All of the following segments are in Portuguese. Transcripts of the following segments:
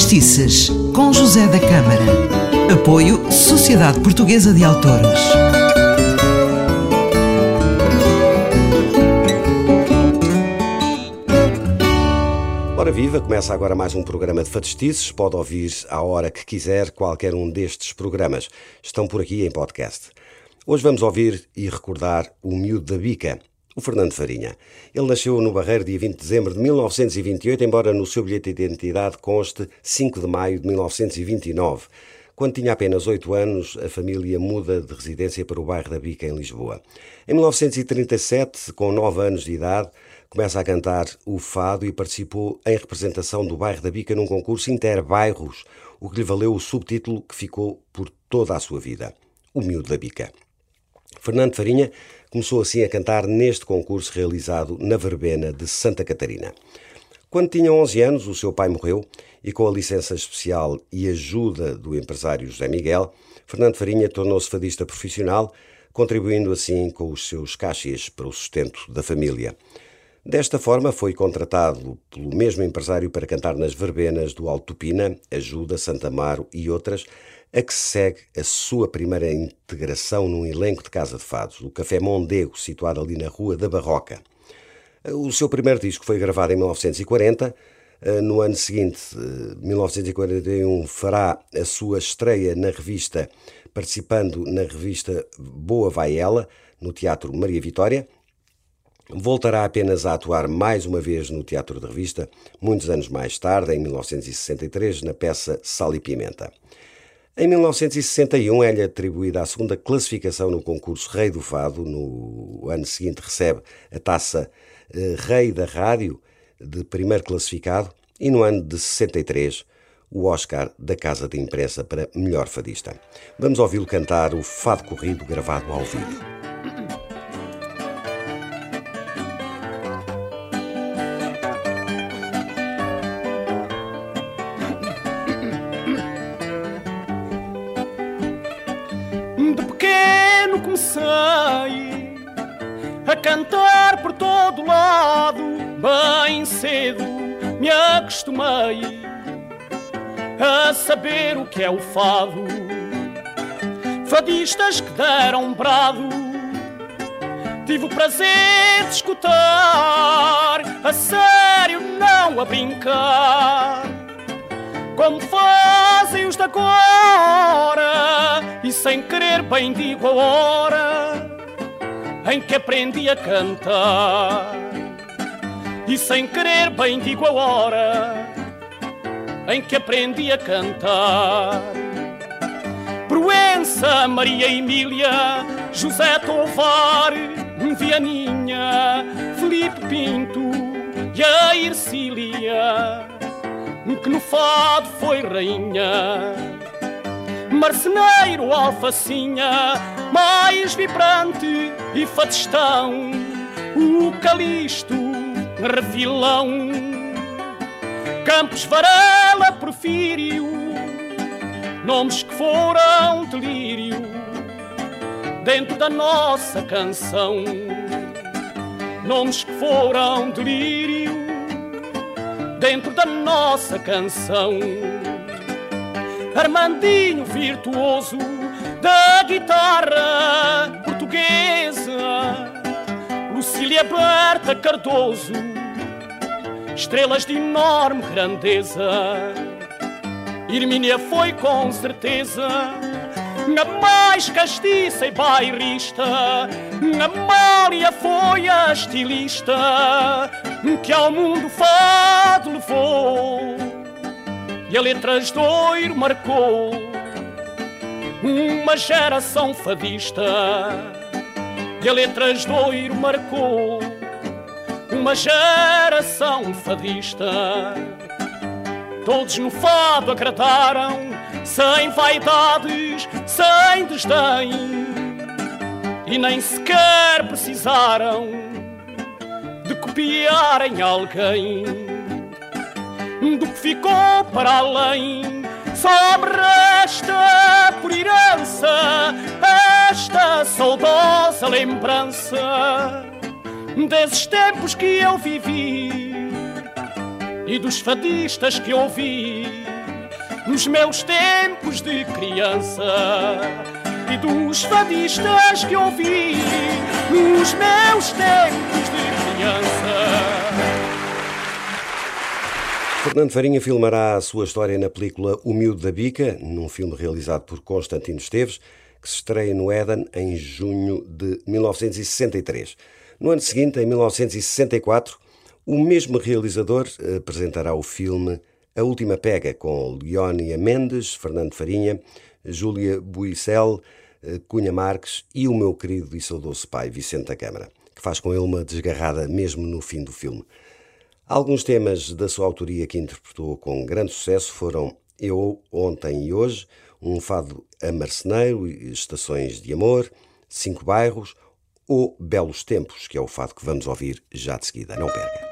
Fadistices, com José da Câmara. Apoio Sociedade Portuguesa de Autores. Ora viva, começa agora mais um programa de Fadistices. Pode ouvir à hora que quiser qualquer um destes programas. Estão por aqui em podcast. Hoje vamos ouvir e recordar o Miúdo da Bica, o Fernando Farinha. Ele nasceu no Barreiro dia 20 de dezembro de 1928, embora no seu bilhete de identidade conste 5 de maio de 1929. Quando tinha apenas 8 anos, a família muda de residência para o bairro da Bica, em Lisboa. Em 1937, com 9 anos de idade, começa a cantar o fado e participou em representação do bairro da Bica num concurso interbairros, o que lhe valeu o subtítulo que ficou por toda a sua vida, o Miúdo da Bica. Fernando Farinha começou assim a cantar neste concurso realizado na Verbena de Santa Catarina. Quando tinha 11 anos, o seu pai morreu e, com a licença especial e ajuda do empresário José Miguel, Fernando Farinha tornou-se fadista profissional, contribuindo assim com os seus cachês para o sustento da família. Desta forma, foi contratado pelo mesmo empresário para cantar nas verbenas do Alto Pina, Ajuda, Santa Amaro e outras, a que se segue a sua primeira integração num elenco de Casa de Fados, o Café Mondego, situado ali na Rua da Barroca. O seu primeiro disco foi gravado em 1940. Eh, no ano seguinte, 1941, eh, fará a sua estreia na revista, participando na revista Boa Vai Ela, no Teatro Maria Vitória. Voltará apenas a atuar mais uma vez no Teatro de Revista, muitos anos mais tarde, em 1963, na peça Sal e Pimenta. Em 1961 é-lhe atribuída a segunda classificação no concurso Rei do Fado. No ano seguinte recebe a taça eh, Rei da Rádio de primeiro classificado e no ano de 63 o Oscar da Casa de Imprensa para melhor fadista. Vamos ouvi-lo cantar o Fado Corrido gravado ao vivo. A cantar por todo lado. Bem cedo me acostumei a saber o que é o fado. Fadistas que deram brado, tive o prazer de escutar, a sério, não a brincar. Como fazem os de agora, e sem querer bem digo a hora em que aprendi a cantar. E sem querer bem digo a hora em que aprendi a cantar. Proença, Maria Emília, José Tovar, Vianinha, Felipe Pinto e a Ercília, que no fado foi rainha. Marceneiro, alfacinha, mais vibrante e fadistão, o Calisto, refilão, Campos Varela, Porfírio, nomes que foram delírio dentro da nossa canção, nomes que foram delírio dentro da nossa canção. Armandinho virtuoso da guitarra portuguesa, Lucília Berta Cardoso, estrelas de enorme grandeza. Irmínia foi com certeza a mais castiça e bairrista. Amália foi a estilista que ao mundo levou e a letras do oiro marcou. Uma geração fadista e a letras do oiro marcou. Uma geração fadista. Todos no fado agradaram, sem vaidades, sem desdém, e nem sequer precisaram de copiarem alguém do que ficou para além. Só me resta por herança esta saudosa lembrança desses tempos que eu vivi e dos fadistas que ouvi nos meus tempos de criança e dos fadistas que ouvi nos meus tempos de criança. Fernando Farinha filmará a sua história na película O Miúdo da Bica, num filme realizado por Constantino Esteves, que se estreia no Éden em junho de 1963. No ano seguinte, em 1964, o mesmo realizador apresentará o filme A Última Pega, com Leónia Mendes, Fernando Farinha, Júlia Buicel, Cunha Marques e o meu querido e saudoso pai, Vicente da Câmara, que faz com ele uma desgarrada mesmo no fim do filme. Alguns temas da sua autoria que interpretou com grande sucesso foram Eu, Ontem e Hoje, um fado a marceneiro, Estações de Amor, Cinco Bairros ou Belos Tempos, que é o fado que vamos ouvir já de seguida. Não perca!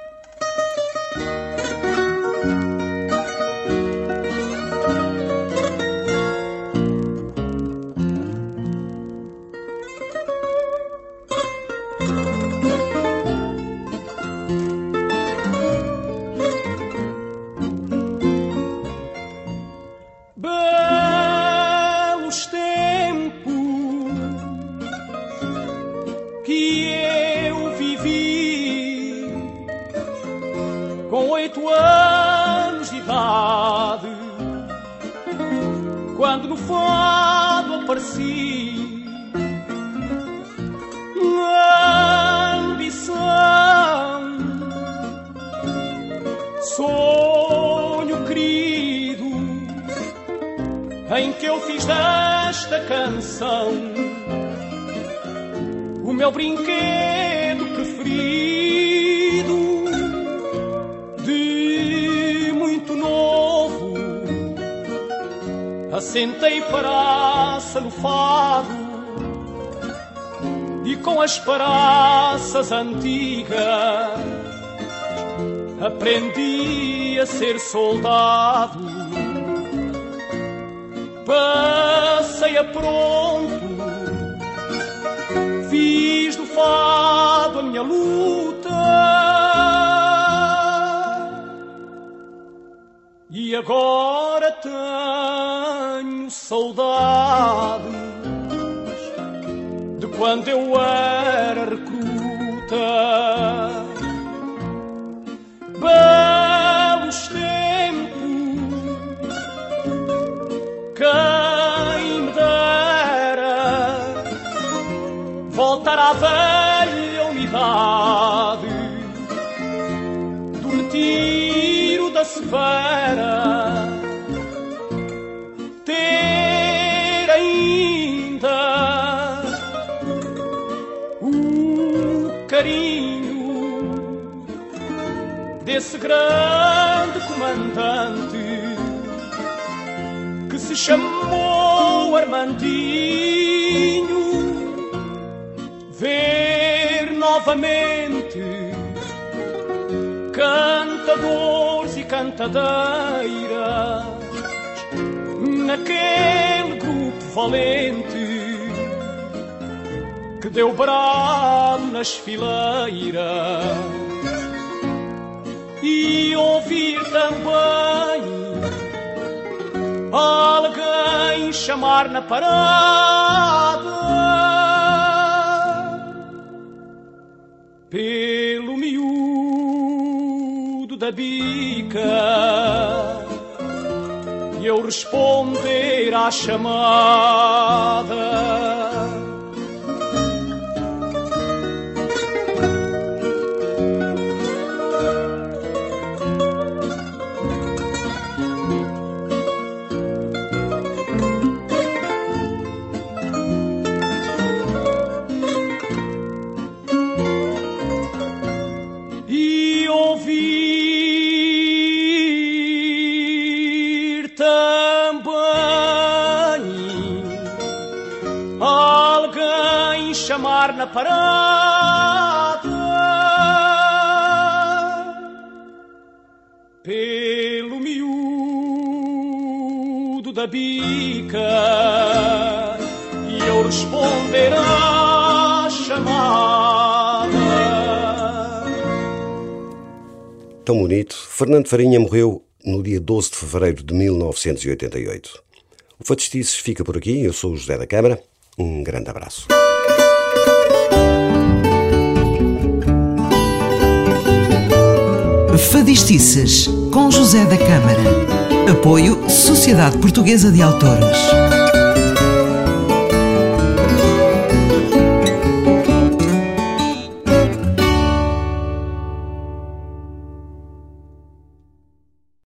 Quando no fado apareci. Ambição, sonho querido, em que eu fiz desta canção o meu brinquedo preferido. Assentei praça no fado e com as praças antigas aprendi a ser soldado. Passei a pronto, fiz do fado a minha luta. E agora tenho saudades de quando eu era recruta. Belos tempos, quem me dera voltar à velha severa, ter ainda o carinho desse grande comandante que se chamou Armandinho. Ver novamente cantadores e cantadeiras naquele grupo valente que deu brado nas fileiras e ouvir também alguém chamar na parada pelo miúdo da bica responder à chamada. e chamar na parada pelo miúdo da bica e eu responderá à chamada. Tão bonito, Fernando Farinha morreu no dia 12 de fevereiro de 1988. O Fatestices fica por aqui. Eu sou o José da Câmara. Um grande abraço. Fadistices com José da Câmara. Apoio Sociedade Portuguesa de Autores.